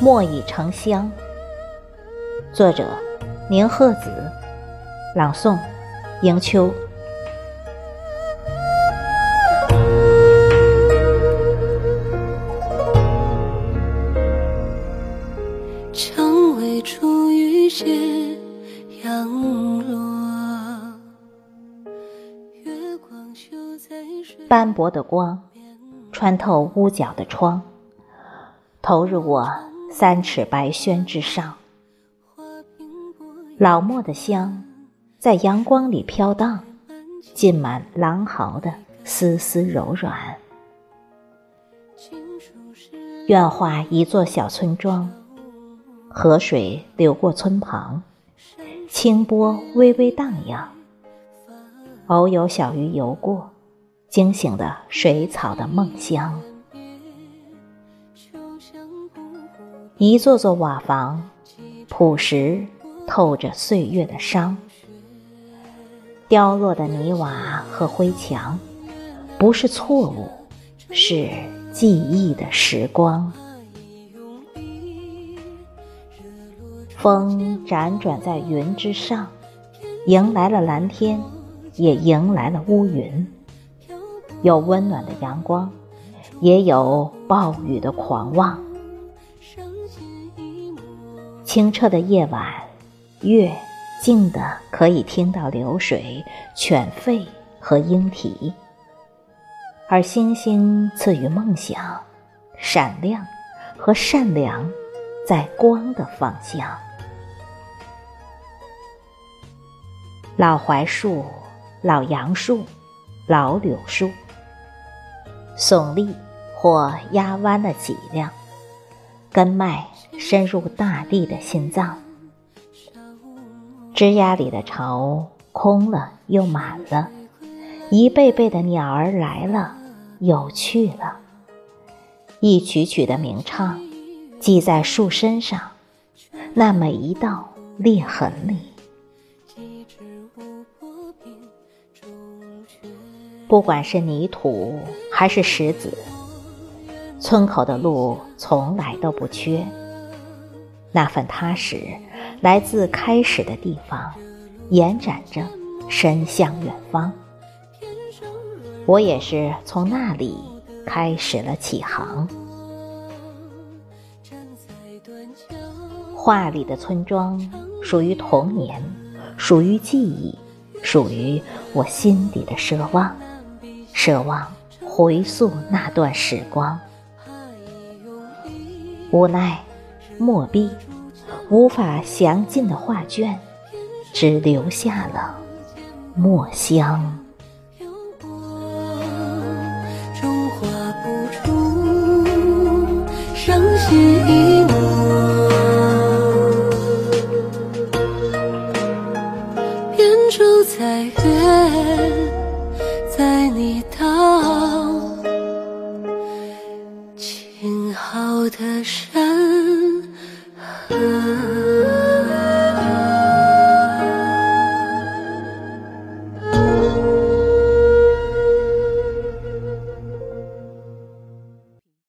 墨已成香。作者：宁鹤子，朗诵：迎秋。蔷薇初遇斜阳落，月光绣在斑驳的光穿透屋角的窗，投入我三尺白轩之上。老墨的香在阳光里飘荡，浸满狼毫的丝丝柔软。愿画一座小村庄，河水流过村旁，清波微微荡漾，偶有小鱼游过，惊醒的水草的梦乡。一座座瓦房，朴实。透着岁月的伤，凋落的泥瓦和灰墙，不是错误，是记忆的时光。风辗转在云之上，迎来了蓝天，也迎来了乌云。有温暖的阳光，也有暴雨的狂妄。清澈的夜晚。月静的可以听到流水、犬吠和莺啼，而星星赐予梦想、闪亮和善良，在光的方向。老槐树、老杨树、老柳树，耸立或压弯了脊梁，根脉深入大地的心脏。枝桠里的巢空了又满了，一辈辈的鸟儿来了又去了，一曲曲的鸣唱，记在树身上，那每一道裂痕里。不管是泥土还是石子，村口的路从来都不缺，那份踏实。来自开始的地方，延展着，伸向远方。我也是从那里开始了起航。画里的村庄属于童年，属于记忆，属于我心底的奢望，奢望回溯那段时光。无奈，墨笔。无法详尽的画卷，只留下了墨香。画不出伤心一抹，扁舟在月，载你到晴好的山。河